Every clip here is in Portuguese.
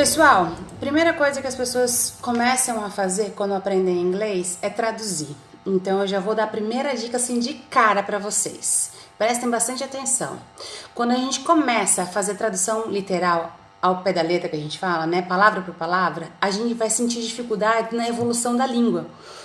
Pessoal, primeira coisa que as pessoas começam a fazer quando aprendem inglês é traduzir. Então eu já vou dar a primeira dica assim de cara para vocês. Prestem bastante atenção. Quando a gente começa a fazer tradução literal ao pé da letra que a gente fala, né, palavra por palavra, a gente vai sentir dificuldade na evolução da língua.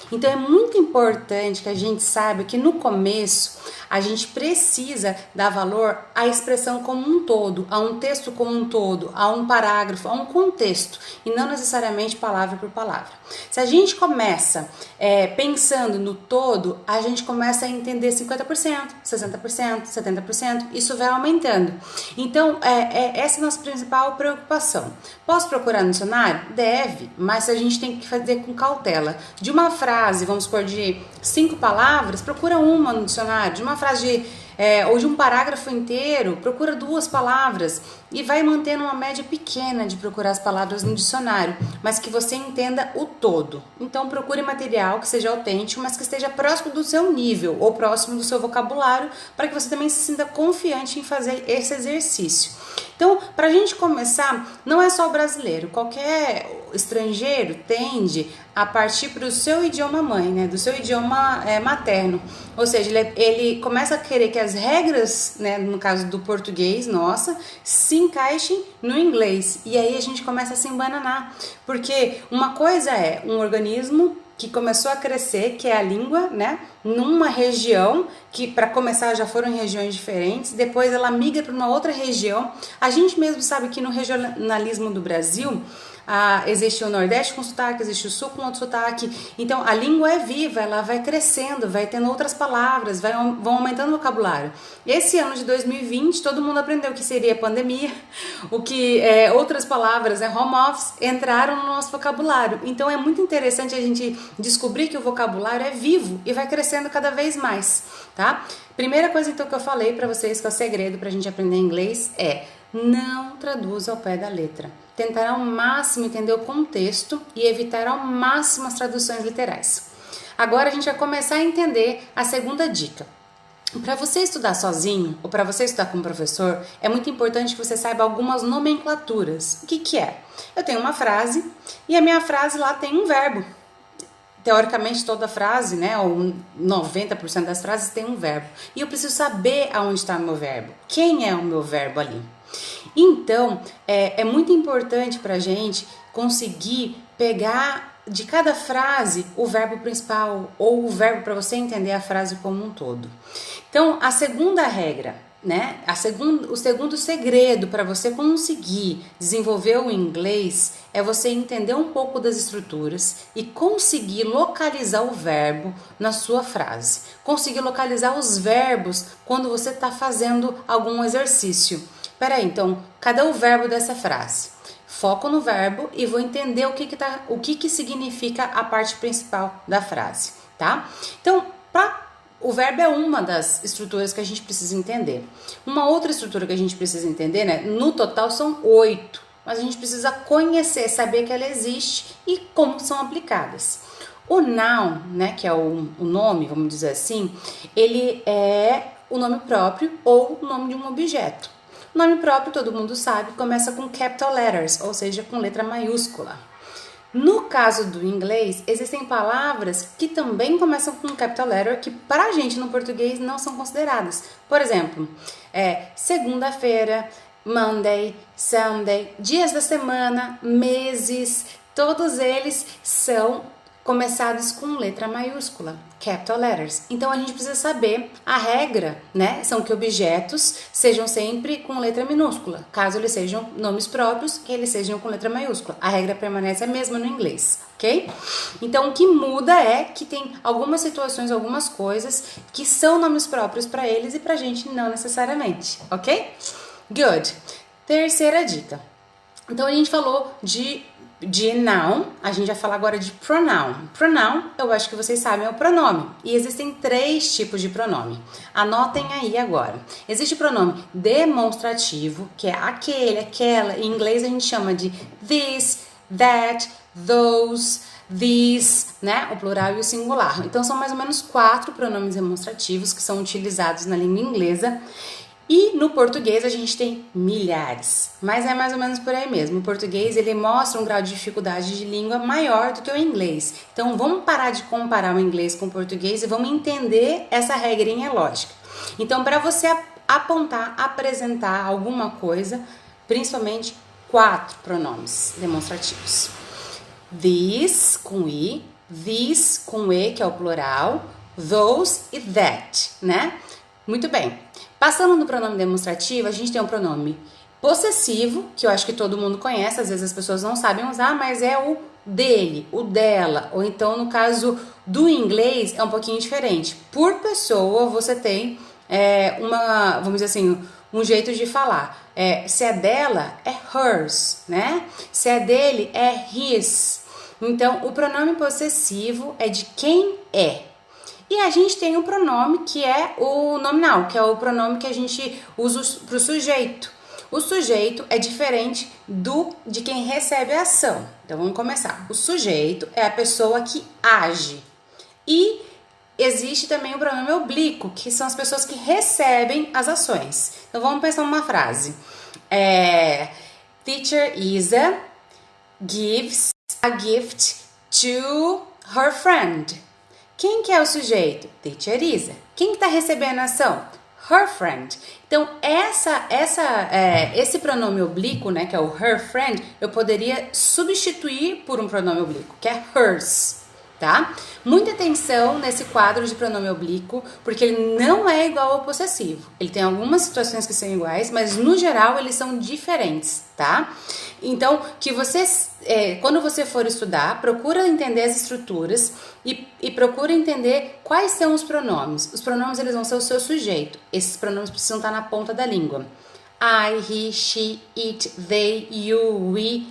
Então é muito importante que a gente saiba que no começo a gente precisa dar valor à expressão como um todo, a um texto como um todo, a um parágrafo, a um contexto e não necessariamente palavra por palavra. Se a gente começa é, pensando no todo, a gente começa a entender 50%, 60%, 70%, isso vai aumentando. Então, é, é, essa é a nossa principal preocupação. Posso procurar no dicionário? Deve, mas a gente tem que fazer com cautela. De uma frase, vamos supor, de cinco palavras, procura uma no dicionário. De uma frase de é, ou de um parágrafo inteiro, procura duas palavras e vai mantendo uma média pequena de procurar as palavras no dicionário, mas que você entenda o todo. Então procure material que seja autêntico, mas que esteja próximo do seu nível ou próximo do seu vocabulário, para que você também se sinta confiante em fazer esse exercício. Então, para a gente começar, não é só o brasileiro, qualquer estrangeiro tende a partir para o seu idioma mãe, né, do seu idioma é, materno. Ou seja, ele, ele, começa a querer que as regras, né, no caso do português, nossa, se encaixem no inglês. E aí a gente começa a se embananar. Porque uma coisa é um organismo que começou a crescer, que é a língua, né? Numa região que, para começar, já foram em regiões diferentes, depois ela migra para uma outra região. A gente mesmo sabe que no regionalismo do Brasil, ah, existe o Nordeste com sotaque, existe o Sul com outro sotaque. Então a língua é viva, ela vai crescendo, vai tendo outras palavras, vai, vão aumentando o vocabulário. Esse ano de 2020, todo mundo aprendeu o que seria pandemia, o que é, outras palavras, é home office, entraram no nosso vocabulário. Então é muito interessante a gente descobrir que o vocabulário é vivo e vai crescendo cada vez mais, tá? Primeira coisa então que eu falei para vocês que é o segredo para a gente aprender inglês é não traduz ao pé da letra. Tentar ao máximo entender o contexto e evitar ao máximo as traduções literais. Agora a gente vai começar a entender a segunda dica. Para você estudar sozinho ou para você estudar com o professor, é muito importante que você saiba algumas nomenclaturas. O que, que é? Eu tenho uma frase e a minha frase lá tem um verbo. Teoricamente, toda frase, né, ou 90% das frases tem um verbo. E eu preciso saber aonde está o meu verbo. Quem é o meu verbo ali? Então, é, é muito importante para a gente conseguir pegar de cada frase o verbo principal ou o verbo para você entender a frase como um todo. Então, a segunda regra, né? A segundo, o segundo segredo para você conseguir desenvolver o inglês é você entender um pouco das estruturas e conseguir localizar o verbo na sua frase. Conseguir localizar os verbos quando você está fazendo algum exercício. Peraí, então, cadê o verbo dessa frase? Foco no verbo e vou entender o que que, tá, o que, que significa a parte principal da frase, tá? Então, pra, o verbo é uma das estruturas que a gente precisa entender. Uma outra estrutura que a gente precisa entender, né? No total são oito, mas a gente precisa conhecer, saber que ela existe e como são aplicadas. O noun, né, que é o, o nome, vamos dizer assim, ele é o nome próprio ou o nome de um objeto. Nome próprio, todo mundo sabe, começa com capital letters, ou seja, com letra maiúscula. No caso do inglês, existem palavras que também começam com capital letter que para a gente no português não são consideradas. Por exemplo, é, segunda-feira, Monday, Sunday, dias da semana, meses, todos eles são começados com letra maiúscula, capital letters. Então a gente precisa saber a regra, né? São que objetos sejam sempre com letra minúscula, caso eles sejam nomes próprios, que eles sejam com letra maiúscula. A regra permanece a mesma no inglês, ok? Então o que muda é que tem algumas situações, algumas coisas que são nomes próprios para eles e pra gente não necessariamente, ok? Good. Terceira dica. Então a gente falou de de noun, a gente vai falar agora de pronoun. Pronoun, eu acho que vocês sabem, é o pronome. E existem três tipos de pronome. Anotem aí agora. Existe o pronome demonstrativo, que é aquele, aquela. Em inglês a gente chama de this, that, those, these, né? O plural e o singular. Então são mais ou menos quatro pronomes demonstrativos que são utilizados na língua inglesa. E no português a gente tem milhares, mas é mais ou menos por aí mesmo. O português ele mostra um grau de dificuldade de língua maior do que o inglês. Então vamos parar de comparar o inglês com o português e vamos entender essa regrinha lógica. Então para você apontar, apresentar alguma coisa, principalmente quatro pronomes demonstrativos. This com i, this com e, que é o plural, those e that, né? Muito bem. Passando no pronome demonstrativo, a gente tem um pronome possessivo, que eu acho que todo mundo conhece, às vezes as pessoas não sabem usar, mas é o dele, o dela, ou então no caso do inglês é um pouquinho diferente. Por pessoa você tem é, uma, vamos dizer assim, um jeito de falar. É, se é dela, é hers, né? Se é dele, é his. Então, o pronome possessivo é de quem é. E a gente tem o um pronome que é o nominal, que é o pronome que a gente usa para o sujeito. O sujeito é diferente do de quem recebe a ação. Então vamos começar. O sujeito é a pessoa que age. E existe também o pronome oblíquo, que são as pessoas que recebem as ações. Então vamos pensar numa frase. É, Teacher Isa gives a gift to her friend. Quem que é o sujeito? Teacher Isa. Quem está recebendo a ação? Her friend. Então, essa, essa, é, esse pronome oblíquo, né, que é o her friend, eu poderia substituir por um pronome oblíquo, que é hers tá? Muita atenção nesse quadro de pronome oblíquo, porque ele não é igual ao possessivo. Ele tem algumas situações que são iguais, mas no geral eles são diferentes, tá? Então, que você, é, quando você for estudar, procura entender as estruturas e, e procura entender quais são os pronomes. Os pronomes eles vão ser o seu sujeito. Esses pronomes precisam estar na ponta da língua. I, he, she, it, they, you, we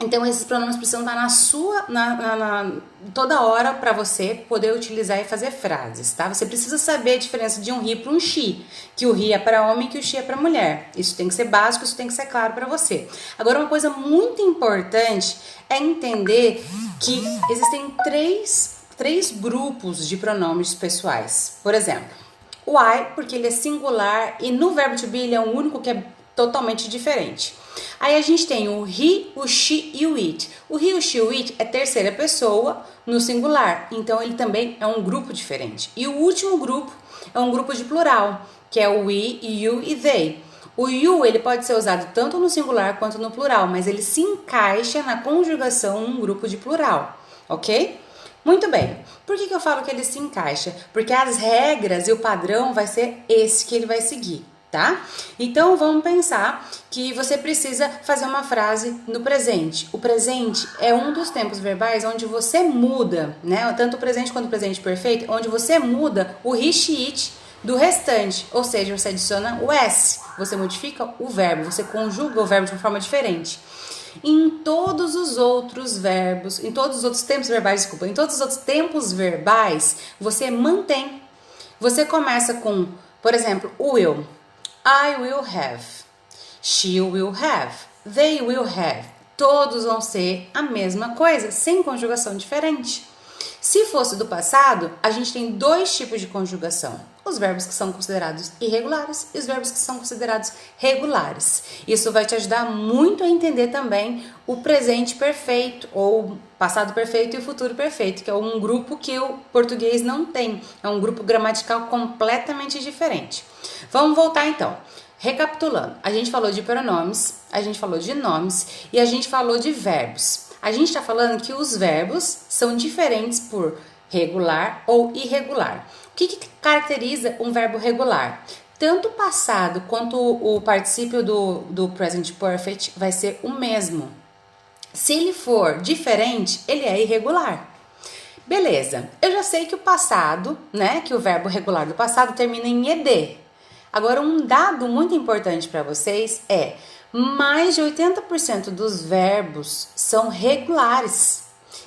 então esses pronomes precisam estar na sua, na, na, na toda hora para você poder utilizar e fazer frases, tá? Você precisa saber a diferença de um he para um she, que o he é para homem que o she é para mulher. Isso tem que ser básico, isso tem que ser claro para você. Agora uma coisa muito importante é entender que existem três, três grupos de pronomes pessoais. Por exemplo, o I, porque ele é singular e no verbo to be ele é o único que é totalmente diferente. Aí a gente tem o he, o she e o it. O he, o she o it é terceira pessoa no singular, então ele também é um grupo diferente. E o último grupo é um grupo de plural, que é o we, you e they. O you ele pode ser usado tanto no singular quanto no plural, mas ele se encaixa na conjugação num grupo de plural, ok? Muito bem. Por que, que eu falo que ele se encaixa? Porque as regras e o padrão vai ser esse que ele vai seguir tá? Então vamos pensar que você precisa fazer uma frase no presente. O presente é um dos tempos verbais onde você muda, né? Tanto o presente quanto o presente perfeito, onde você muda o rich it do restante, ou seja, você adiciona o s, você modifica o verbo, você conjuga o verbo de uma forma diferente. Em todos os outros verbos, em todos os outros tempos verbais, desculpa, em todos os outros tempos verbais, você mantém. Você começa com, por exemplo, will. I will have. She will have. They will have. Todos vão ser a mesma coisa, sem conjugação diferente. Se fosse do passado, a gente tem dois tipos de conjugação: os verbos que são considerados irregulares e os verbos que são considerados regulares. Isso vai te ajudar muito a entender também o presente perfeito, ou passado perfeito e o futuro perfeito, que é um grupo que o português não tem. É um grupo gramatical completamente diferente. Vamos voltar então. Recapitulando, a gente falou de pronomes, a gente falou de nomes e a gente falou de verbos. A gente está falando que os verbos são diferentes por regular ou irregular. O que, que caracteriza um verbo regular? Tanto o passado quanto o particípio do, do present perfect vai ser o mesmo. Se ele for diferente, ele é irregular. Beleza, eu já sei que o passado, né, que o verbo regular do passado termina em ed. Agora, um dado muito importante para vocês é mais de 80% dos verbos são regulares.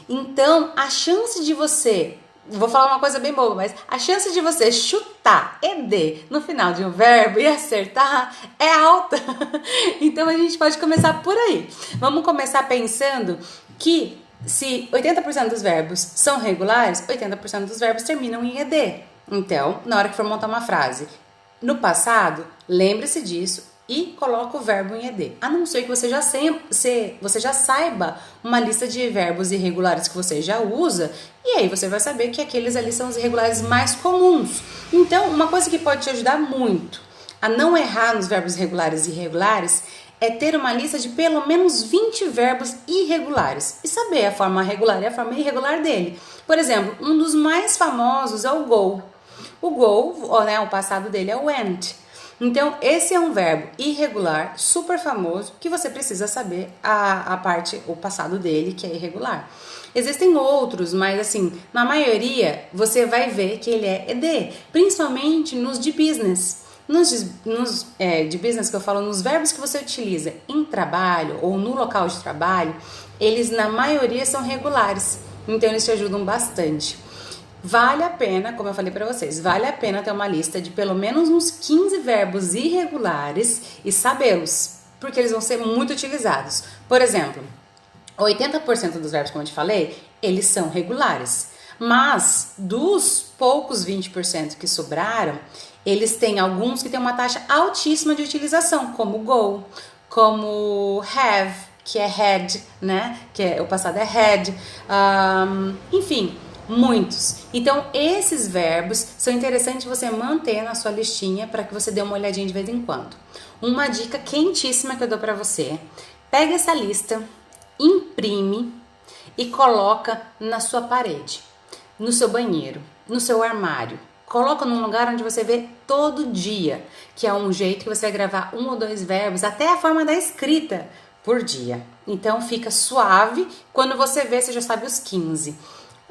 Então, a chance de você, vou falar uma coisa bem boba, mas a chance de você chutar ed no final de um verbo e acertar é alta. Então, a gente pode começar por aí. Vamos começar pensando que se 80% dos verbos são regulares, 80% dos verbos terminam em ed. Então, na hora que for montar uma frase, No passado, lembre-se disso e coloca o verbo em ed. A não ser que você já, se, você já saiba uma lista de verbos irregulares que você já usa, e aí você vai saber que aqueles ali são os irregulares mais comuns. Então, uma coisa que pode te ajudar muito a não errar nos verbos regulares e irregulares é ter uma lista de pelo menos 20 verbos irregulares e saber a forma regular e a forma irregular dele. Por exemplo, um dos mais famosos é o go. O go, né, o passado dele é o went. Então, esse é um verbo irregular, super famoso, que você precisa saber a, a parte, o passado dele, que é irregular. Existem outros, mas assim, na maioria você vai ver que ele é ED, principalmente nos de business. Nos, nos é, de business que eu falo, nos verbos que você utiliza em trabalho ou no local de trabalho, eles na maioria são regulares, então eles te ajudam bastante. Vale a pena, como eu falei para vocês, vale a pena ter uma lista de pelo menos uns 15 verbos irregulares e sabê-los, porque eles vão ser muito utilizados. Por exemplo, 80% dos verbos, como eu te falei, eles são regulares. Mas dos poucos 20% que sobraram, eles têm alguns que têm uma taxa altíssima de utilização, como go, como have, que é had, né? Que é, o passado é had. Um, enfim, muitos. Então, esses verbos são interessantes você manter na sua listinha para que você dê uma olhadinha de vez em quando. Uma dica quentíssima que eu dou para você: pega essa lista, imprime e coloca na sua parede, no seu banheiro, no seu armário Coloca num lugar onde você vê todo dia, que é um jeito que você vai gravar um ou dois verbos, até a forma da escrita por dia. Então fica suave, quando você vê, você já sabe os 15.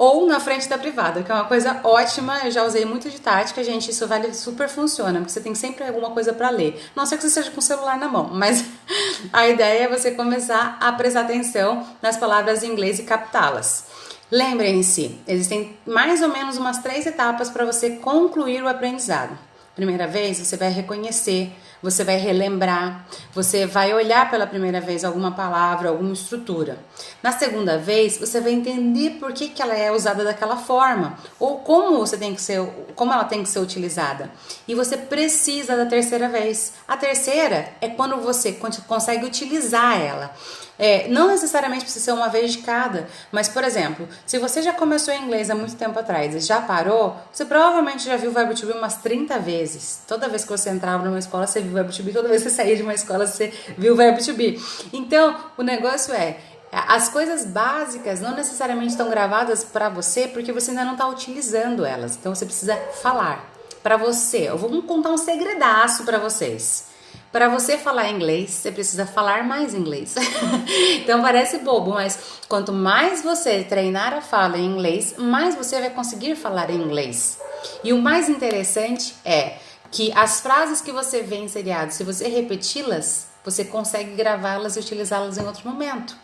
Ou na frente da privada, que é uma coisa ótima, eu já usei muito de tática, gente, isso vale super funciona, porque você tem sempre alguma coisa para ler. Não sei que você seja com o celular na mão, mas a ideia é você começar a prestar atenção nas palavras em inglês e captá-las. Lembrem-se, existem mais ou menos umas três etapas para você concluir o aprendizado. Primeira vez, você vai reconhecer, você vai relembrar, você vai olhar pela primeira vez alguma palavra, alguma estrutura. Na segunda vez, você vai entender por que, que ela é usada daquela forma, ou como você tem que ser, como ela tem que ser utilizada. E você precisa da terceira vez. A terceira é quando você consegue utilizar ela. É, não necessariamente precisa ser uma vez de cada, mas por exemplo, se você já começou inglês há muito tempo atrás e já parou, você provavelmente já viu o verbo to be umas 30 vezes. Toda vez que você entrava numa escola, você viu o verbo to be, toda vez que você saía de uma escola, você viu o verbo to be. Então, o negócio é, as coisas básicas não necessariamente estão gravadas para você porque você ainda não está utilizando elas. Então você precisa falar para você. Eu vou contar um segredaço para vocês. Para você falar inglês, você precisa falar mais inglês. então parece bobo, mas quanto mais você treinar a fala em inglês, mais você vai conseguir falar em inglês. E o mais interessante é que as frases que você vê em seriado, se você repeti-las, você consegue gravá-las e utilizá-las em outro momento.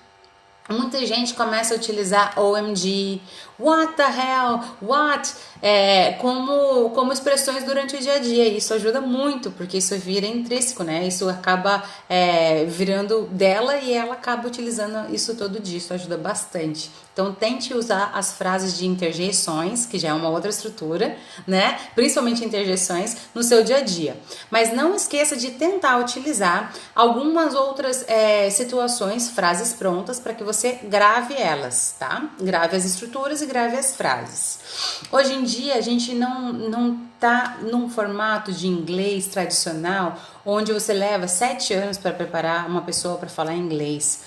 Muita gente começa a utilizar OMG, what the hell, what, é, como, como expressões durante o dia a dia. Isso ajuda muito, porque isso vira intrínseco, né? Isso acaba é, virando dela e ela acaba utilizando isso todo dia. Isso ajuda bastante. Então, tente usar as frases de interjeições, que já é uma outra estrutura, né? Principalmente interjeições no seu dia a dia. Mas não esqueça de tentar utilizar algumas outras é, situações, frases prontas, para que você grave elas, tá? Grave as estruturas e grave as frases. Hoje em dia, a gente não, não tá num formato de inglês tradicional, onde você leva sete anos para preparar uma pessoa para falar inglês.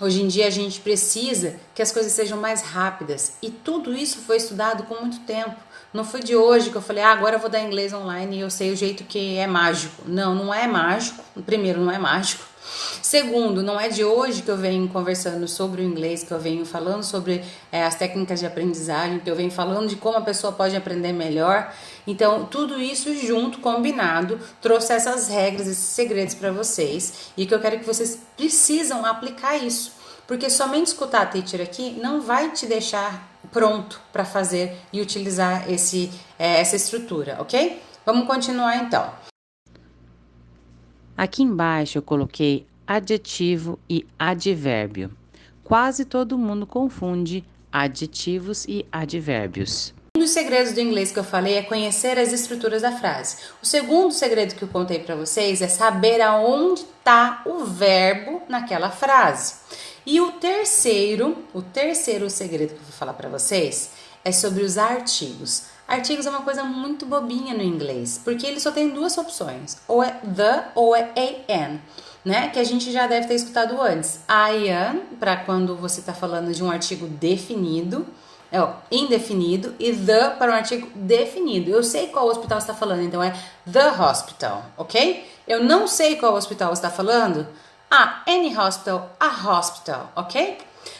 Hoje em dia a gente precisa que as coisas sejam mais rápidas e tudo isso foi estudado com muito tempo. Não foi de hoje que eu falei, ah, agora eu vou dar inglês online e eu sei o jeito que é mágico. Não, não é mágico. Primeiro, não é mágico. Segundo, não é de hoje que eu venho conversando sobre o inglês, que eu venho falando sobre é, as técnicas de aprendizagem, que eu venho falando de como a pessoa pode aprender melhor. Então, tudo isso junto, combinado, trouxe essas regras, esses segredos para vocês e que eu quero que vocês precisam aplicar isso. Porque somente escutar a teacher aqui não vai te deixar pronto para fazer e utilizar esse, é, essa estrutura, ok? Vamos continuar então. Aqui embaixo eu coloquei adjetivo e advérbio. Quase todo mundo confunde adjetivos e advérbios. Dos segredos do inglês que eu falei é conhecer as estruturas da frase. O segundo segredo que eu contei para vocês é saber aonde está o verbo naquela frase. E o terceiro, o terceiro segredo que eu vou falar para vocês é sobre os artigos. Artigos é uma coisa muito bobinha no inglês, porque ele só tem duas opções, ou é the ou é an, né? Que a gente já deve ter escutado antes. I am, para quando você está falando de um artigo definido, é ó, indefinido, e the para um artigo definido. Eu sei qual hospital está falando, então é the hospital, ok? Eu não sei qual hospital está falando. Ah, any hospital, a hospital, ok?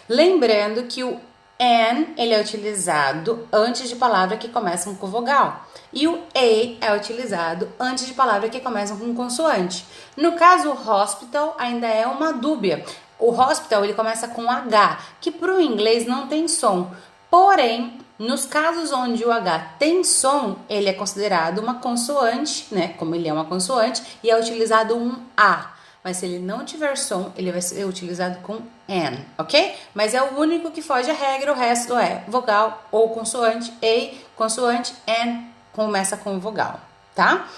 Lembrando que o An ele é utilizado antes de palavras que começam com vogal. E o A é utilizado antes de palavras que começam com consoante. No caso, o hospital ainda é uma dúbia. O hospital ele começa com H, que para o inglês não tem som. Porém, nos casos onde o H tem som, ele é considerado uma consoante, né? Como ele é uma consoante, e é utilizado um A mas se ele não tiver som, ele vai ser utilizado com N, ok? Mas é o único que foge à regra, o resto é vogal ou consoante, A, consoante, N, começa com vogal, tá?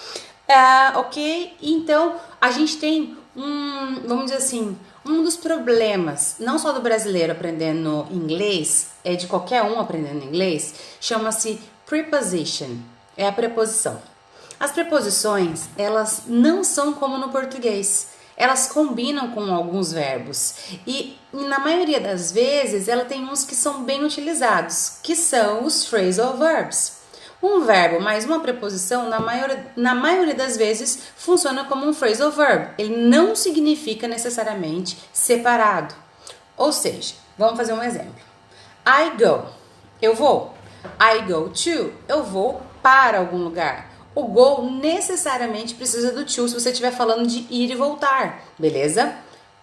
Uh, ok? Então, a gente tem um, vamos dizer assim, um dos problemas, não só do brasileiro aprendendo inglês, é de qualquer um aprendendo inglês, chama-se preposition, é a preposição. As preposições, elas não são como no português elas combinam com alguns verbos e na maioria das vezes ela tem uns que são bem utilizados, que são os phrasal verbs. Um verbo mais uma preposição, na maioria, na maioria das vezes, funciona como um phrasal verb. Ele não significa necessariamente separado. Ou seja, vamos fazer um exemplo. I go, eu vou. I go to, eu vou para algum lugar o go necessariamente precisa do to se você estiver falando de ir e voltar, beleza?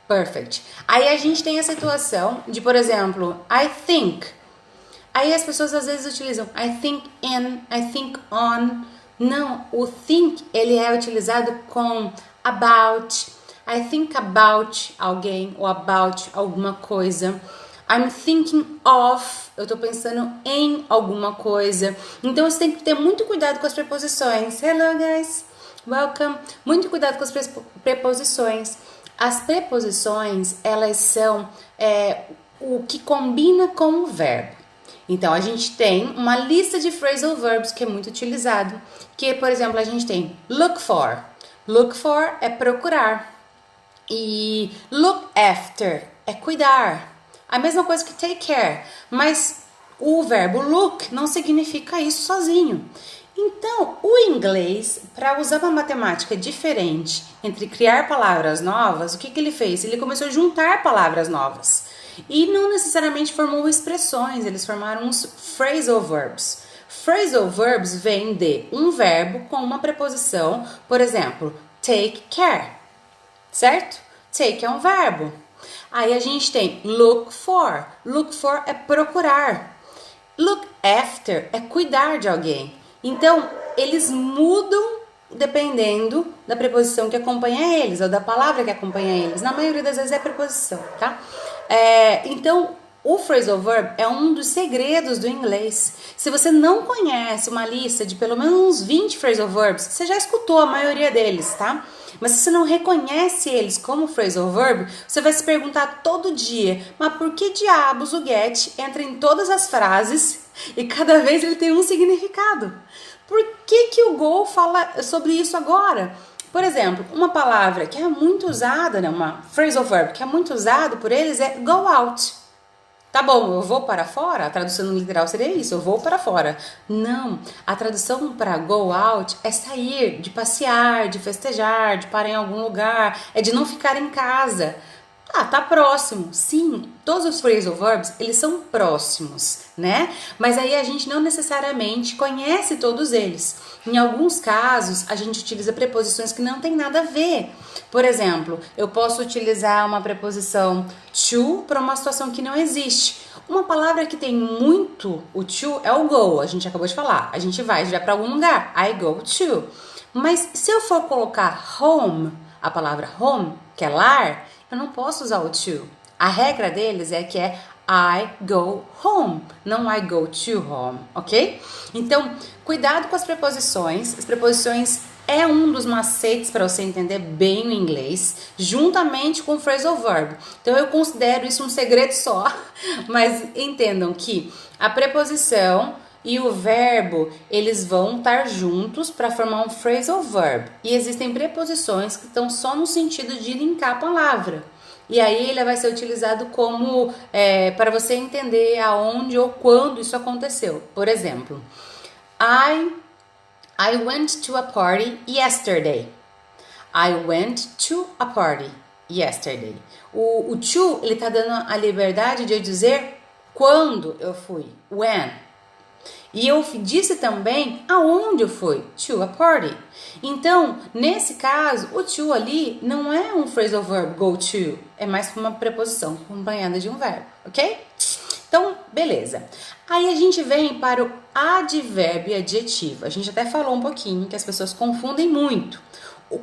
Perfect. Aí a gente tem a situação de, por exemplo, I think. Aí as pessoas às vezes utilizam I think in, I think on. Não, o think ele é utilizado com about. I think about alguém ou about alguma coisa. I'm thinking of, eu tô pensando em alguma coisa. Então você tem que ter muito cuidado com as preposições. Hello guys, welcome. Muito cuidado com as preposições. As preposições, elas são é, o que combina com o verbo. Então a gente tem uma lista de phrasal verbs que é muito utilizado, que por exemplo a gente tem look for. Look for é procurar e look after é cuidar. A mesma coisa que take care, mas o verbo look não significa isso sozinho. Então, o inglês, para usar uma matemática diferente entre criar palavras novas, o que, que ele fez? Ele começou a juntar palavras novas. E não necessariamente formou expressões, eles formaram uns phrasal verbs. Phrasal verbs vêm de um verbo com uma preposição, por exemplo, take care, certo? Take é um verbo. Aí a gente tem look for. Look for é procurar. Look after é cuidar de alguém. Então, eles mudam dependendo da preposição que acompanha eles ou da palavra que acompanha eles. Na maioria das vezes é preposição, tá? É, então, o phrasal verb é um dos segredos do inglês. Se você não conhece uma lista de pelo menos uns 20 phrasal verbs, você já escutou a maioria deles, tá? Mas se você não reconhece eles como phrasal verb, você vai se perguntar todo dia: mas por que diabos o get entra em todas as frases e cada vez ele tem um significado? Por que, que o Go fala sobre isso agora? Por exemplo, uma palavra que é muito usada, né, uma phrasal verb que é muito usado por eles é go out. Tá bom, eu vou para fora? A tradução literal seria isso, eu vou para fora. Não, a tradução para go out é sair, de passear, de festejar, de parar em algum lugar, é de não ficar em casa. Ah, tá próximo. Sim, todos os phrasal verbs, eles são próximos, né? Mas aí a gente não necessariamente conhece todos eles. Em alguns casos, a gente utiliza preposições que não tem nada a ver. Por exemplo, eu posso utilizar uma preposição to para uma situação que não existe. Uma palavra que tem muito o to é o go, a gente acabou de falar. A gente vai já para algum lugar. I go to. Mas se eu for colocar home, a palavra home, que é lar, eu não posso usar o to. A regra deles é que é I go home, não I go to home, ok? Então, cuidado com as preposições. As preposições é um dos macetes para você entender bem o inglês, juntamente com o phrasal verb. Então eu considero isso um segredo só, mas entendam que a preposição e o verbo, eles vão estar juntos para formar um phrasal verb. E existem preposições que estão só no sentido de linkar a palavra. E aí ele vai ser utilizado como é, para você entender aonde ou quando isso aconteceu. Por exemplo, I I went to a party yesterday. I went to a party yesterday. O, o to ele está dando a liberdade de eu dizer quando eu fui. When. E eu disse também aonde eu fui, to a party. Então, nesse caso, o to ali não é um phrasal verb, go to, é mais uma preposição acompanhada de um verbo, ok? Então, beleza. Aí a gente vem para o advérbio adjetivo. A gente até falou um pouquinho que as pessoas confundem muito.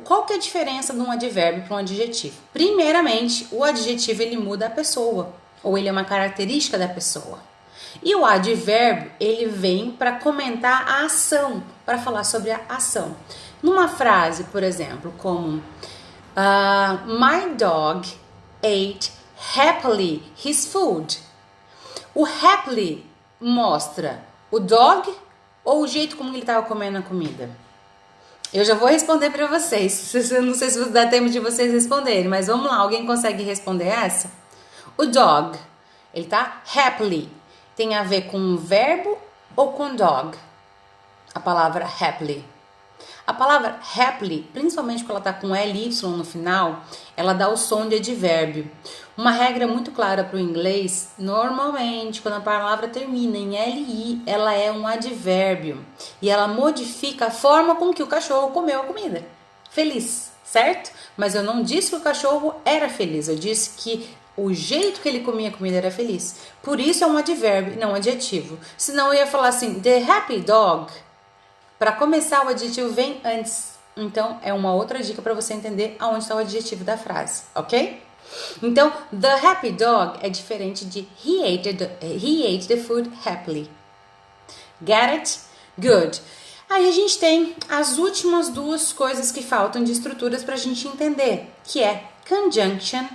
Qual que é a diferença de um advérbio para um adjetivo? Primeiramente, o adjetivo ele muda a pessoa, ou ele é uma característica da pessoa. E o advérbio, ele vem para comentar a ação, para falar sobre a ação. Numa frase, por exemplo, como uh, My dog ate happily his food. O happily mostra o dog ou o jeito como ele estava comendo a comida? Eu já vou responder para vocês. Não sei se dá tempo de vocês responderem, mas vamos lá. Alguém consegue responder essa? O dog, ele tá happily tem a ver com um verbo ou com dog? A palavra happily. A palavra happily, principalmente quando ela está com ly no final, ela dá o som de advérbio. Uma regra muito clara para o inglês, normalmente quando a palavra termina em li, ela é um advérbio e ela modifica a forma com que o cachorro comeu a comida. Feliz, certo? Mas eu não disse que o cachorro era feliz, eu disse que o jeito que ele comia comida era feliz. Por isso é um advérbio, não um adjetivo. Senão eu ia falar assim, the happy dog. Para começar, o adjetivo vem antes. Então é uma outra dica para você entender aonde está o adjetivo da frase, ok? Então, the happy dog é diferente de he ate the, he ate the food happily. Get it? Good. Aí a gente tem as últimas duas coisas que faltam de estruturas para a gente entender, que é conjunction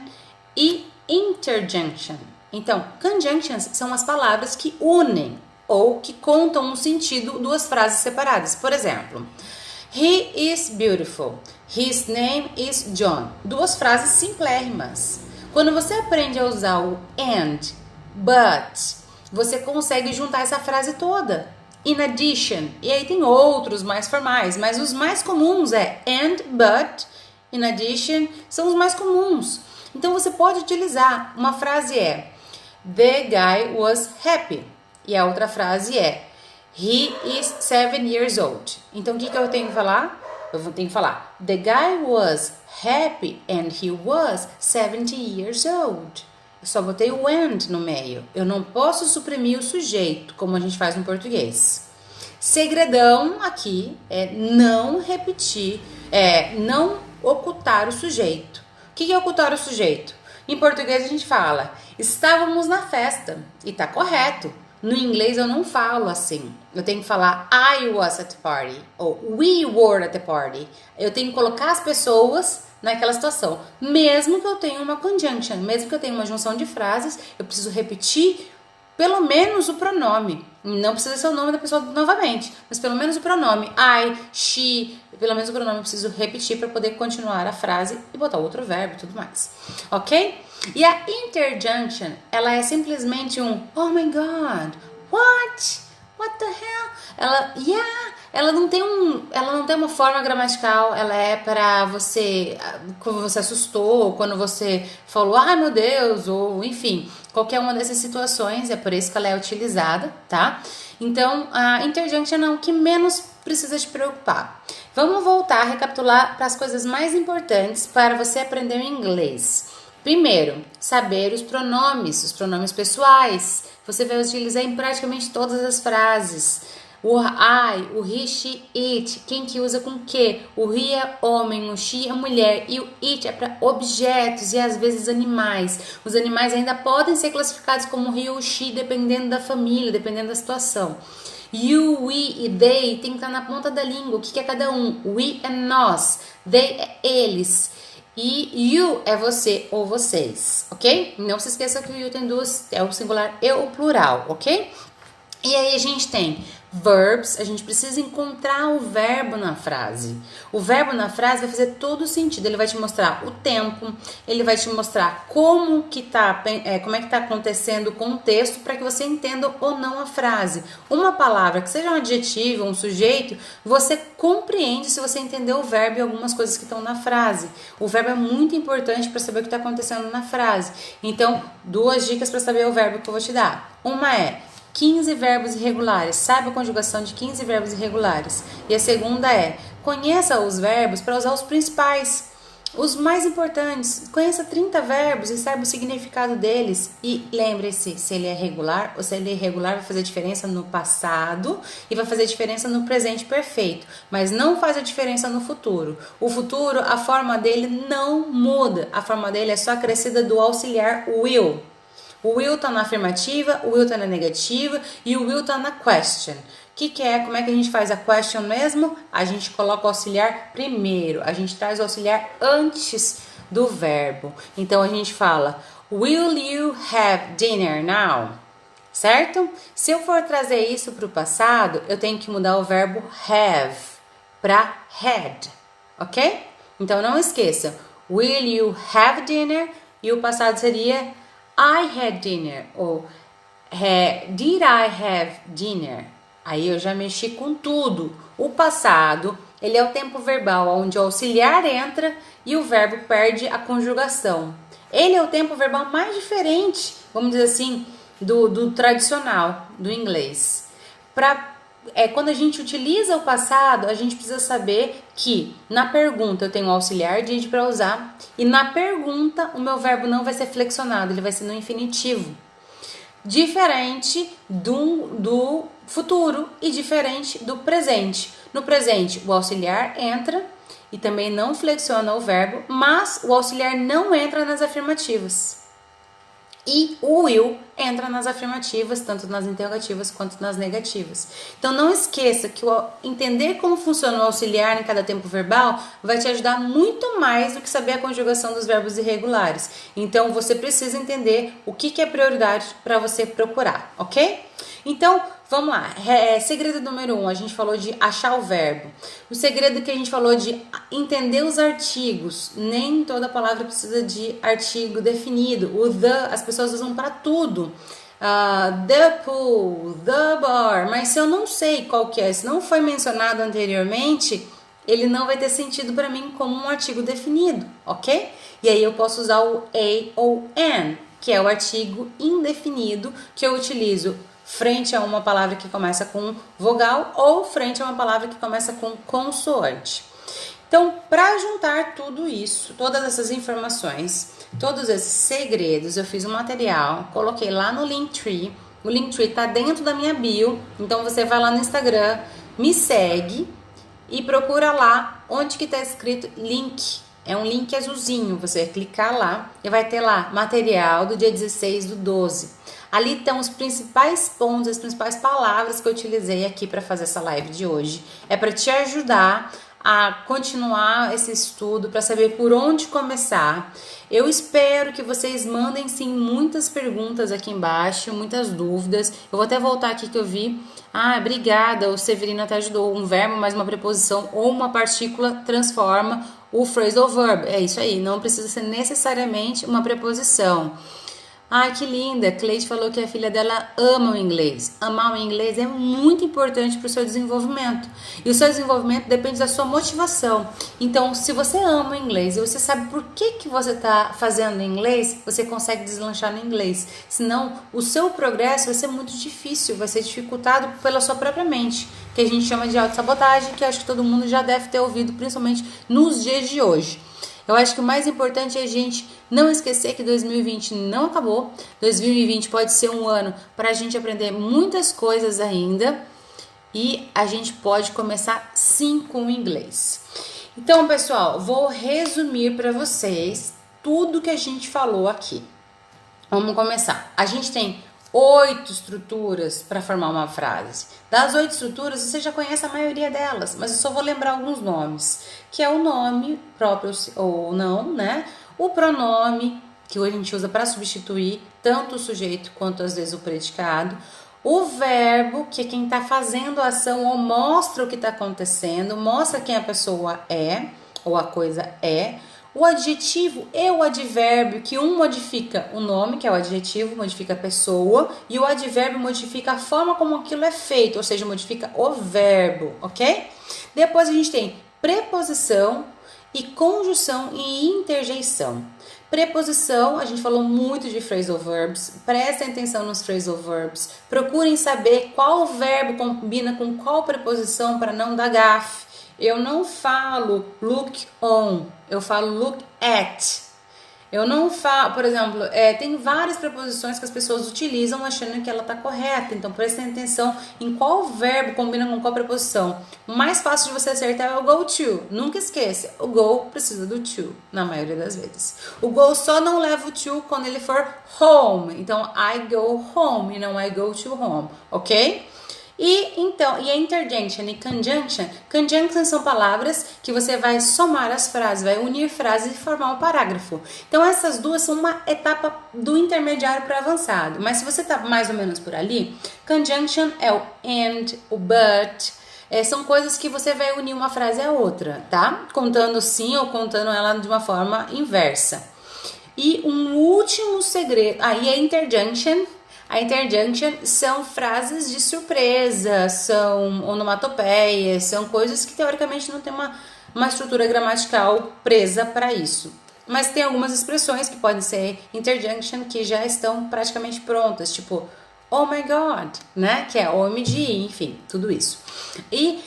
e interjunction. Então, conjunctions são as palavras que unem ou que contam um sentido duas frases separadas. Por exemplo, He is beautiful. His name is John. Duas frases simplérrimas. Quando você aprende a usar o and, but, você consegue juntar essa frase toda. In addition. E aí tem outros mais formais, mas os mais comuns é and, but, in addition, são os mais comuns. Então você pode utilizar. Uma frase é The guy was happy. E a outra frase é He is seven years old. Então o que, que eu tenho que falar? Eu tenho que falar The guy was happy and he was 70 years old. Eu só botei o and no meio. Eu não posso suprimir o sujeito, como a gente faz no português. Segredão aqui é não repetir, é não ocultar o sujeito que é ocultar o sujeito? Em português a gente fala estávamos na festa e tá correto. No inglês eu não falo assim. Eu tenho que falar I was at the party ou we were at the party. Eu tenho que colocar as pessoas naquela situação. Mesmo que eu tenha uma conjunction, mesmo que eu tenha uma junção de frases, eu preciso repetir pelo menos o pronome. Não precisa ser o nome da pessoa novamente, mas pelo menos o pronome. I, she, pelo menos o pronome eu preciso repetir para poder continuar a frase e botar outro verbo e tudo mais. Ok? E a interjunction, ela é simplesmente um Oh my God, what? What the hell? Ela, yeah, ela não tem um, ela não tem uma forma gramatical, ela é para você quando você assustou, quando você falou, ai meu Deus, ou enfim, qualquer uma dessas situações, é por isso que ela é utilizada, tá? Então, a interjunction é o que menos precisa te preocupar. Vamos voltar a recapitular para as coisas mais importantes para você aprender inglês. Primeiro, saber os pronomes, os pronomes pessoais. Você vai utilizar em praticamente todas as frases. O I, o he, she, it, quem que usa com que? O he é homem, o she é mulher e o it é para objetos e às vezes animais. Os animais ainda podem ser classificados como he ou she dependendo da família, dependendo da situação. You, we e they tem que estar na ponta da língua. O que, que é cada um? We é nós, they é eles. E you é você ou vocês, ok? Não se esqueça que o you tem duas, é o singular e o plural, ok? E aí a gente tem verbs, a gente precisa encontrar o verbo na frase. O verbo na frase vai fazer todo o sentido. Ele vai te mostrar o tempo, ele vai te mostrar como que tá, é, como é que tá acontecendo o contexto para que você entenda ou não a frase. Uma palavra que seja um adjetivo, um sujeito, você compreende se você entender o verbo e algumas coisas que estão na frase. O verbo é muito importante para saber o que está acontecendo na frase. Então, duas dicas para saber o verbo que eu vou te dar. Uma é 15 verbos irregulares. Saiba a conjugação de 15 verbos irregulares. E a segunda é: conheça os verbos para usar os principais, os mais importantes. Conheça 30 verbos e saiba o significado deles. E lembre-se: se ele é regular ou se ele é irregular, vai fazer diferença no passado e vai fazer diferença no presente perfeito, mas não faz a diferença no futuro. O futuro, a forma dele não muda. A forma dele é só acrescida do auxiliar will. O will tá na afirmativa, o will tá na negativa e o will tá na question. O que, que é? Como é que a gente faz a question mesmo? A gente coloca o auxiliar primeiro, a gente traz o auxiliar antes do verbo. Então a gente fala: Will you have dinner now? Certo? Se eu for trazer isso para o passado, eu tenho que mudar o verbo have para had, ok? Então não esqueça: Will you have dinner? E o passado seria I had dinner ou Did I have dinner? Aí eu já mexi com tudo. O passado, ele é o tempo verbal onde o auxiliar entra e o verbo perde a conjugação. Ele é o tempo verbal mais diferente, vamos dizer assim, do, do tradicional do inglês. Para é, quando a gente utiliza o passado, a gente precisa saber que na pergunta eu tenho o auxiliar did para usar e na pergunta o meu verbo não vai ser flexionado, ele vai ser no infinitivo. Diferente do, do futuro e diferente do presente. No presente, o auxiliar entra e também não flexiona o verbo, mas o auxiliar não entra nas afirmativas. E o will entra nas afirmativas, tanto nas interrogativas quanto nas negativas. Então não esqueça que o, entender como funciona o auxiliar em cada tempo verbal vai te ajudar muito mais do que saber a conjugação dos verbos irregulares. Então você precisa entender o que, que é prioridade para você procurar, ok? Então, vamos lá. É, segredo número um, a gente falou de achar o verbo. O segredo que a gente falou de entender os artigos. Nem toda palavra precisa de artigo definido. O the, as pessoas usam para tudo. Uh, the pool, the bar. Mas se eu não sei qual que é, se não foi mencionado anteriormente, ele não vai ter sentido para mim como um artigo definido, ok? E aí eu posso usar o a ou an, que é o artigo indefinido que eu utilizo frente a uma palavra que começa com vogal ou frente a uma palavra que começa com consoante. Então, para juntar tudo isso, todas essas informações, todos esses segredos, eu fiz um material, coloquei lá no Linktree. O Linktree está dentro da minha bio, então você vai lá no Instagram, me segue e procura lá onde que está escrito link. É um link azulzinho, você vai clicar lá e vai ter lá material do dia 16 do 12. Ali estão os principais pontos, as principais palavras que eu utilizei aqui para fazer essa live de hoje. É para te ajudar a continuar esse estudo, para saber por onde começar. Eu espero que vocês mandem sim muitas perguntas aqui embaixo, muitas dúvidas. Eu vou até voltar aqui que eu vi. Ah, obrigada, o Severino até ajudou. Um verbo mais uma preposição ou uma partícula transforma o phrasal verb. É isso aí, não precisa ser necessariamente uma preposição. Ai, que linda! Cleide falou que a filha dela ama o inglês. Amar o inglês é muito importante para o seu desenvolvimento. E o seu desenvolvimento depende da sua motivação. Então, se você ama o inglês e você sabe por que, que você está fazendo inglês, você consegue deslanchar no inglês. Senão, o seu progresso vai ser muito difícil, vai ser dificultado pela sua própria mente, que a gente chama de autossabotagem, que acho que todo mundo já deve ter ouvido, principalmente nos dias de hoje. Eu acho que o mais importante é a gente não esquecer que 2020 não acabou. 2020 pode ser um ano para a gente aprender muitas coisas ainda. e a gente pode começar sim com o inglês. Então, pessoal, vou resumir para vocês tudo que a gente falou aqui. Vamos começar. A gente tem oito estruturas para formar uma frase. Das oito estruturas, você já conhece a maioria delas, mas eu só vou lembrar alguns nomes, que é o nome próprio ou não, né? O pronome, que a gente usa para substituir tanto o sujeito quanto às vezes o predicado. O verbo, que é quem está fazendo a ação ou mostra o que está acontecendo, mostra quem a pessoa é ou a coisa é. O adjetivo e o advérbio, que um modifica o nome, que é o adjetivo, modifica a pessoa, e o advérbio modifica a forma como aquilo é feito, ou seja, modifica o verbo, ok? Depois a gente tem preposição e conjunção e interjeição. Preposição, a gente falou muito de phrasal verbs. Prestem atenção nos phrasal verbs. Procurem saber qual verbo combina com qual preposição para não dar gafe. Eu não falo look on, eu falo look at. Eu não falo, por exemplo, é, tem várias preposições que as pessoas utilizam achando que ela está correta. Então prestem atenção em qual verbo combina com qual preposição. O mais fácil de você acertar é o go to. Nunca esqueça, o go precisa do to, na maioria das vezes. O go só não leva o to quando ele for home. Então, I go home e não I go to home, ok? E então, e a interjunction e conjunction, conjunction são palavras que você vai somar as frases, vai unir frases e formar um parágrafo. Então essas duas são uma etapa do intermediário para avançado. Mas se você está mais ou menos por ali, conjunction é o and, o but, é, são coisas que você vai unir uma frase a outra, tá? Contando sim ou contando ela de uma forma inversa. E um último segredo, aí é interjunction, a interjunction são frases de surpresa, são onomatopeias, são coisas que teoricamente não tem uma, uma estrutura gramatical presa para isso. Mas tem algumas expressões que podem ser interjunction que já estão praticamente prontas, tipo oh my god, né? Que é OMG, enfim, tudo isso. E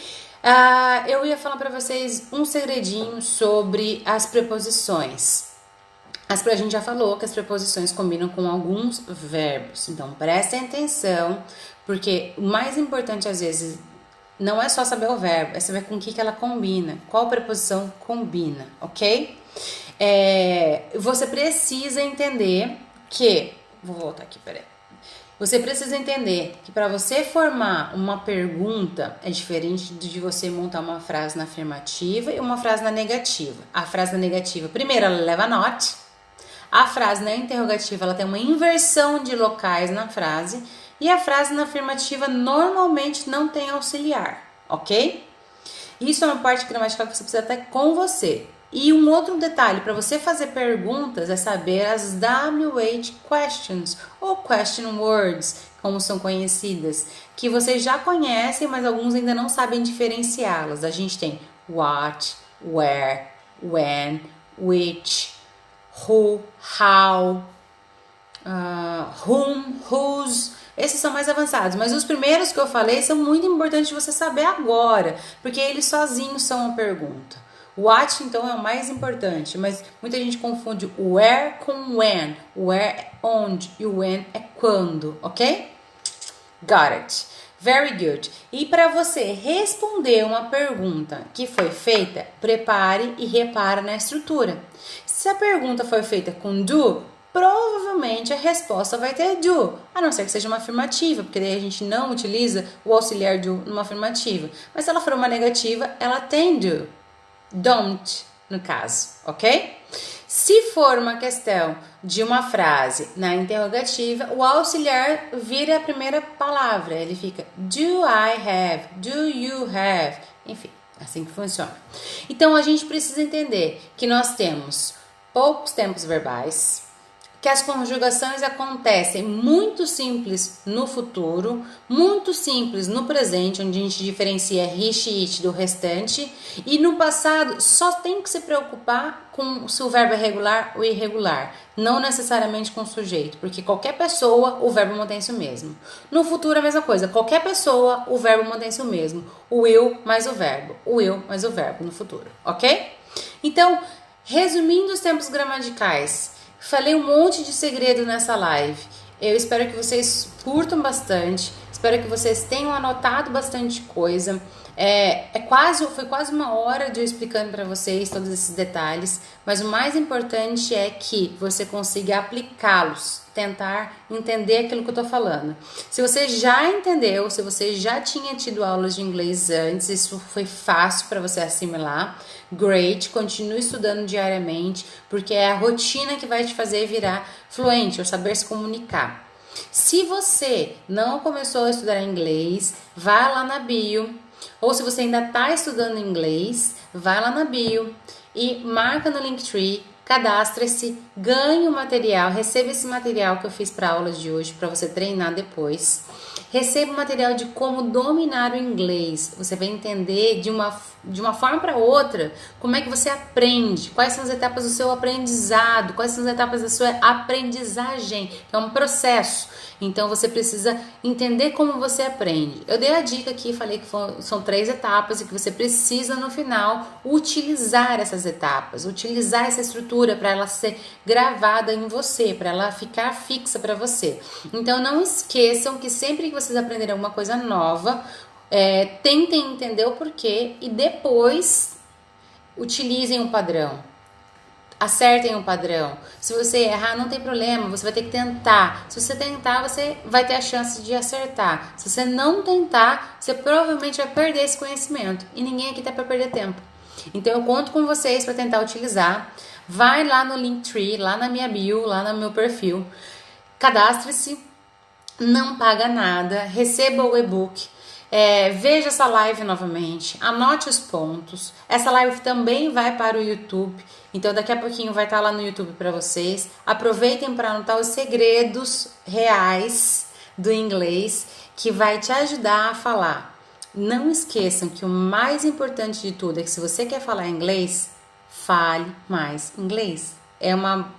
uh, eu ia falar para vocês um segredinho sobre as preposições. As, a gente já falou que as preposições combinam com alguns verbos, então prestem atenção, porque o mais importante às vezes não é só saber o verbo, é saber com o que, que ela combina, qual preposição combina, ok? É, você precisa entender que. Vou voltar aqui, peraí. Você precisa entender que para você formar uma pergunta é diferente de você montar uma frase na afirmativa e uma frase na negativa. A frase na negativa, primeiro, ela leva not, a frase na interrogativa ela tem uma inversão de locais na frase e a frase na afirmativa normalmente não tem auxiliar, ok? Isso é uma parte gramatical que você precisa ter com você. E um outro detalhe para você fazer perguntas é saber as WH questions ou question words, como são conhecidas, que vocês já conhecem, mas alguns ainda não sabem diferenciá-las. A gente tem what, where, when, which, who, how, uh, whom, whose. Esses são mais avançados, mas os primeiros que eu falei são muito importantes de você saber agora, porque eles sozinhos são uma pergunta. What, então, é o mais importante, mas muita gente confunde where com when. Where é onde e when é quando, ok? Got it. Very good. E para você responder uma pergunta que foi feita, prepare e repare na estrutura. Se a pergunta foi feita com do, provavelmente a resposta vai ter do, a não ser que seja uma afirmativa, porque daí a gente não utiliza o auxiliar do numa afirmativa. Mas se ela for uma negativa, ela tem do, don't, no caso, ok? Se for uma questão de uma frase na interrogativa, o auxiliar vira a primeira palavra, ele fica do I have, do you have, enfim, assim que funciona. Então a gente precisa entender que nós temos poucos tempos verbais, que as conjugações acontecem muito simples no futuro, muito simples no presente, onde a gente diferencia he, e it do restante, e no passado só tem que se preocupar com se o verbo é regular ou irregular, não necessariamente com o sujeito, porque qualquer pessoa o verbo mantém-se o mesmo. No futuro a mesma coisa, qualquer pessoa o verbo mantém-se o mesmo, o eu mais o verbo, o eu mais o verbo no futuro, ok? Então, Resumindo os tempos gramaticais, falei um monte de segredo nessa live. Eu espero que vocês curtam bastante. Espero que vocês tenham anotado bastante coisa. É, é quase, foi quase uma hora de eu explicando para vocês todos esses detalhes, mas o mais importante é que você consiga aplicá-los, tentar entender aquilo que eu tô falando. Se você já entendeu, se você já tinha tido aulas de inglês antes, isso foi fácil para você assimilar. Great, continue estudando diariamente, porque é a rotina que vai te fazer virar fluente, ou saber se comunicar. Se você não começou a estudar inglês, vá lá na bio ou se você ainda está estudando inglês, vai lá na bio e marca no Linktree, cadastre-se, ganhe o material, receba esse material que eu fiz para aulas de hoje para você treinar depois. Receba o material de como dominar o inglês. Você vai entender de uma, de uma forma para outra como é que você aprende, quais são as etapas do seu aprendizado, quais são as etapas da sua aprendizagem. É um processo. Então você precisa entender como você aprende. Eu dei a dica aqui, falei que são três etapas e que você precisa no final utilizar essas etapas, utilizar essa estrutura para ela ser gravada em você, para ela ficar fixa para você. Então não esqueçam que sempre que vocês aprenderem alguma coisa nova, é, tentem entender o porquê e depois utilizem o padrão. Acertem o padrão. Se você errar, não tem problema, você vai ter que tentar. Se você tentar, você vai ter a chance de acertar. Se você não tentar, você provavelmente vai perder esse conhecimento. E ninguém aqui tá para perder tempo. Então eu conto com vocês para tentar utilizar. Vai lá no Linktree, lá na minha bio, lá no meu perfil. Cadastre-se, não paga nada, receba o e-book. É, veja essa live novamente, anote os pontos. Essa live também vai para o YouTube, então daqui a pouquinho vai estar lá no YouTube para vocês. Aproveitem para anotar os segredos reais do inglês que vai te ajudar a falar. Não esqueçam que o mais importante de tudo é que se você quer falar inglês, fale mais inglês. É uma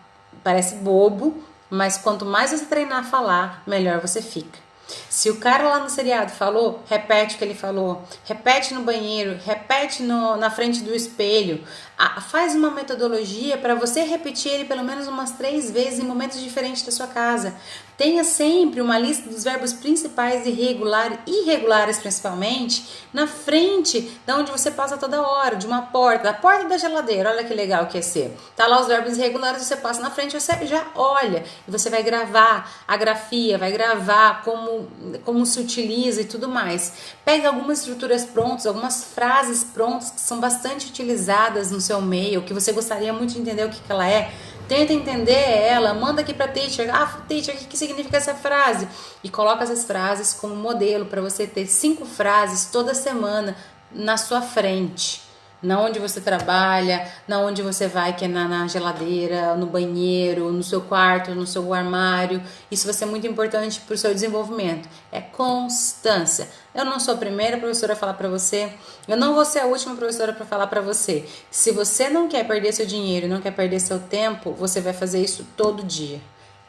parece bobo, mas quanto mais você treinar a falar, melhor você fica. Se o cara lá no seriado falou, repete o que ele falou, repete no banheiro, repete no, na frente do espelho, a, faz uma metodologia para você repetir ele pelo menos umas três vezes em momentos diferentes da sua casa. Tenha sempre uma lista dos verbos principais irregular, irregulares principalmente, na frente da onde você passa toda hora, de uma porta, da porta da geladeira. Olha que legal que é ser. Tá lá os verbos irregulares, você passa na frente, você já olha e você vai gravar a grafia, vai gravar como como se utiliza e tudo mais. Pega algumas estruturas prontas, algumas frases prontas que são bastante utilizadas no seu meio, que você gostaria muito de entender o que, que ela é tenta entender ela, manda aqui para teacher, ah, teacher, o que significa essa frase? E coloca essas frases como modelo para você ter cinco frases toda semana na sua frente na onde você trabalha, na onde você vai, que é na, na, geladeira, no banheiro, no seu quarto, no seu armário. Isso vai ser muito importante para o seu desenvolvimento. É constância. Eu não sou a primeira professora a falar para você, eu não vou ser a última professora para falar para você. Se você não quer perder seu dinheiro, não quer perder seu tempo, você vai fazer isso todo dia.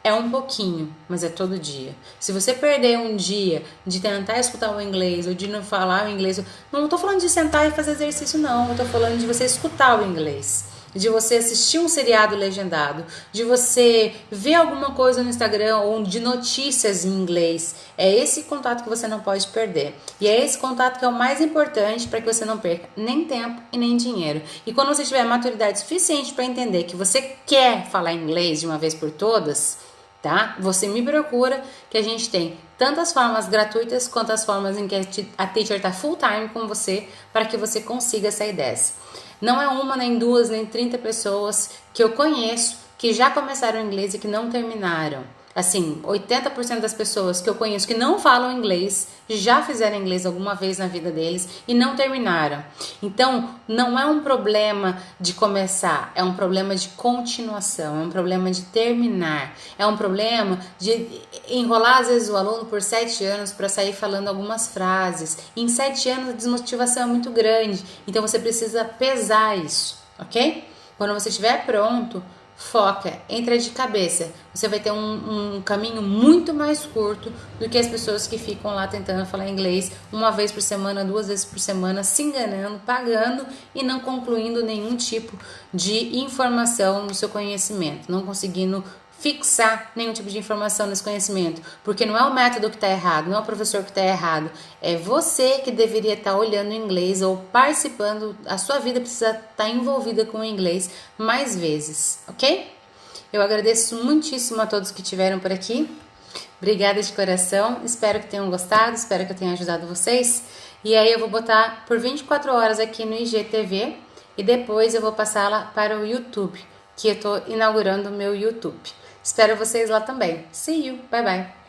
É um pouquinho, mas é todo dia. Se você perder um dia de tentar escutar o inglês ou de não falar o inglês, não estou falando de sentar e fazer exercício, não. Eu estou falando de você escutar o inglês, de você assistir um seriado legendado, de você ver alguma coisa no Instagram ou de notícias em inglês. É esse contato que você não pode perder. E é esse contato que é o mais importante para que você não perca nem tempo e nem dinheiro. E quando você tiver maturidade suficiente para entender que você quer falar inglês de uma vez por todas, tá? Você me procura que a gente tem tantas formas gratuitas quanto as formas em que a teacher está full time com você para que você consiga sair dessa. Não é uma, nem duas, nem 30 pessoas que eu conheço que já começaram inglês e que não terminaram. Assim, 80% das pessoas que eu conheço que não falam inglês já fizeram inglês alguma vez na vida deles e não terminaram. Então, não é um problema de começar, é um problema de continuação, é um problema de terminar, é um problema de enrolar às vezes o aluno por sete anos para sair falando algumas frases. Em sete anos a desmotivação é muito grande, então você precisa pesar isso, ok? Quando você estiver pronto, foca, entra de cabeça. Você vai ter um, um, caminho muito mais curto do que as pessoas que ficam lá tentando falar inglês uma vez por semana, duas vezes por semana, se enganando, pagando e não concluindo nenhum tipo de informação no seu conhecimento, não conseguindo fixar nenhum tipo de informação nesse conhecimento, porque não é o método que está errado, não é o professor que está errado, é você que deveria estar tá olhando o inglês ou participando, a sua vida precisa estar tá envolvida com o inglês mais vezes, ok? Eu agradeço muitíssimo a todos que estiveram por aqui. Obrigada de coração, espero que tenham gostado, espero que eu tenha ajudado vocês. E aí eu vou botar por 24 horas aqui no IGTV e depois eu vou passá-la para o YouTube, que eu estou inaugurando o meu YouTube. Espero vocês lá também. See you, bye bye.